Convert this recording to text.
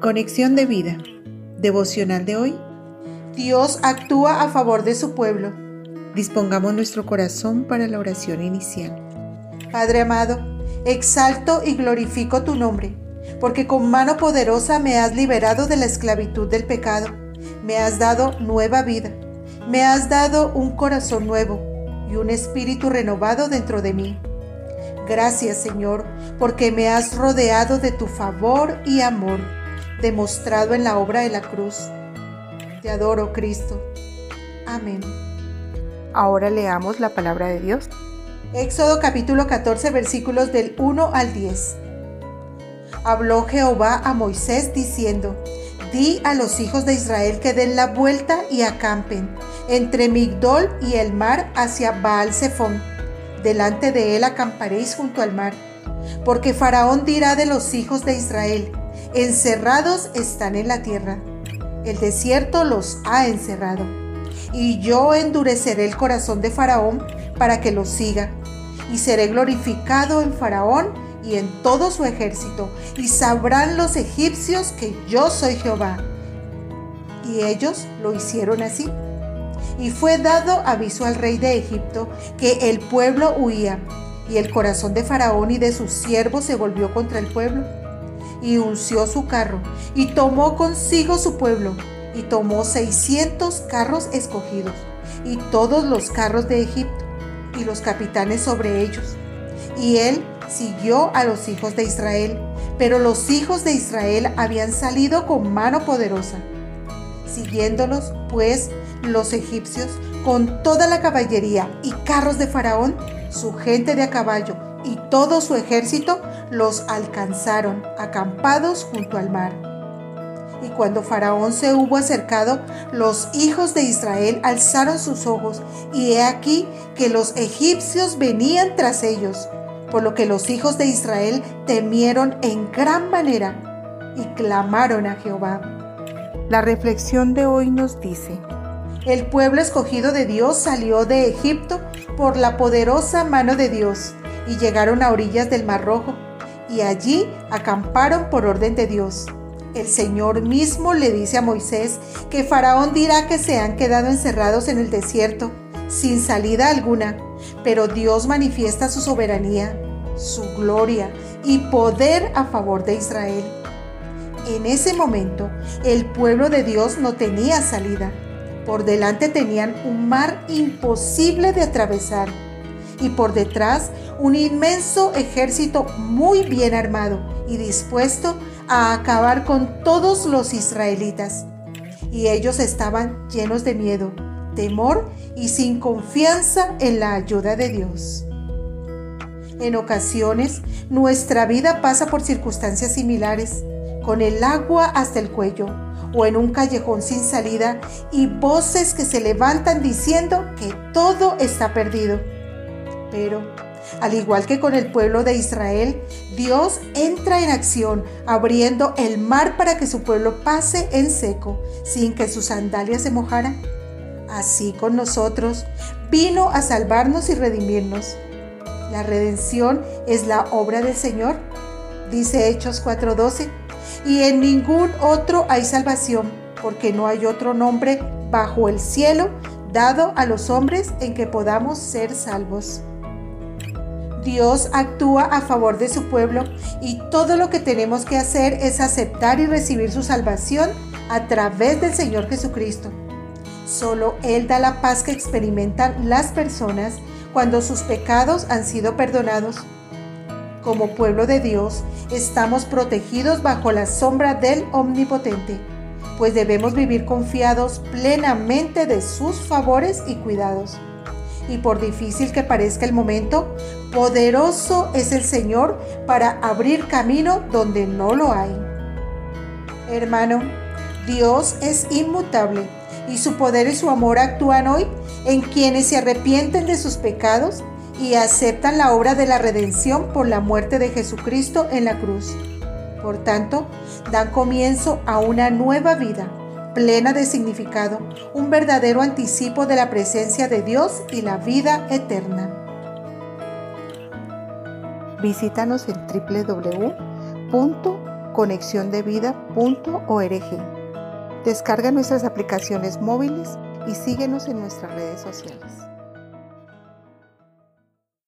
Conexión de vida. Devocional de hoy. Dios actúa a favor de su pueblo. Dispongamos nuestro corazón para la oración inicial. Padre amado, exalto y glorifico tu nombre, porque con mano poderosa me has liberado de la esclavitud del pecado, me has dado nueva vida, me has dado un corazón nuevo y un espíritu renovado dentro de mí. Gracias Señor, porque me has rodeado de tu favor y amor demostrado en la obra de la cruz. Te adoro, Cristo. Amén. Ahora leamos la palabra de Dios. Éxodo capítulo 14 versículos del 1 al 10. Habló Jehová a Moisés diciendo, Di a los hijos de Israel que den la vuelta y acampen entre Migdol y el mar hacia Baal Zephon. Delante de él acamparéis junto al mar. Porque Faraón dirá de los hijos de Israel, encerrados están en la tierra. El desierto los ha encerrado. Y yo endureceré el corazón de Faraón para que los siga. Y seré glorificado en Faraón y en todo su ejército. Y sabrán los egipcios que yo soy Jehová. Y ellos lo hicieron así. Y fue dado aviso al rey de Egipto que el pueblo huía. Y el corazón de Faraón y de sus siervos se volvió contra el pueblo y unció su carro, y tomó consigo su pueblo, y tomó seiscientos carros escogidos, y todos los carros de Egipto, y los capitanes sobre ellos. Y él siguió a los hijos de Israel, pero los hijos de Israel habían salido con mano poderosa. Siguiéndolos, pues, los egipcios, con toda la caballería y carros de Faraón, su gente de a caballo y todo su ejército, los alcanzaron acampados junto al mar. Y cuando Faraón se hubo acercado, los hijos de Israel alzaron sus ojos, y he aquí que los egipcios venían tras ellos, por lo que los hijos de Israel temieron en gran manera y clamaron a Jehová. La reflexión de hoy nos dice, el pueblo escogido de Dios salió de Egipto por la poderosa mano de Dios y llegaron a orillas del Mar Rojo y allí acamparon por orden de Dios. El Señor mismo le dice a Moisés que Faraón dirá que se han quedado encerrados en el desierto, sin salida alguna, pero Dios manifiesta su soberanía, su gloria y poder a favor de Israel. En ese momento, el pueblo de Dios no tenía salida. Por delante tenían un mar imposible de atravesar y por detrás un inmenso ejército muy bien armado y dispuesto a acabar con todos los israelitas. Y ellos estaban llenos de miedo, temor y sin confianza en la ayuda de Dios. En ocasiones, nuestra vida pasa por circunstancias similares, con el agua hasta el cuello o en un callejón sin salida y voces que se levantan diciendo que todo está perdido. Pero, al igual que con el pueblo de Israel, Dios entra en acción, abriendo el mar para que su pueblo pase en seco, sin que sus sandalias se mojaran. Así con nosotros, vino a salvarnos y redimirnos. La redención es la obra del Señor, dice Hechos 4:12, y en ningún otro hay salvación, porque no hay otro nombre bajo el cielo dado a los hombres en que podamos ser salvos. Dios actúa a favor de su pueblo y todo lo que tenemos que hacer es aceptar y recibir su salvación a través del Señor Jesucristo. Solo Él da la paz que experimentan las personas cuando sus pecados han sido perdonados. Como pueblo de Dios, estamos protegidos bajo la sombra del Omnipotente, pues debemos vivir confiados plenamente de sus favores y cuidados y por difícil que parezca el momento, poderoso es el Señor para abrir camino donde no lo hay. Hermano, Dios es inmutable y su poder y su amor actúan hoy en quienes se arrepienten de sus pecados y aceptan la obra de la redención por la muerte de Jesucristo en la cruz. Por tanto, dan comienzo a una nueva vida plena de significado, un verdadero anticipo de la presencia de Dios y la vida eterna. Visítanos en www.nuestra conexiondevida.org. Descarga nuestras aplicaciones móviles y síguenos en nuestras redes sociales.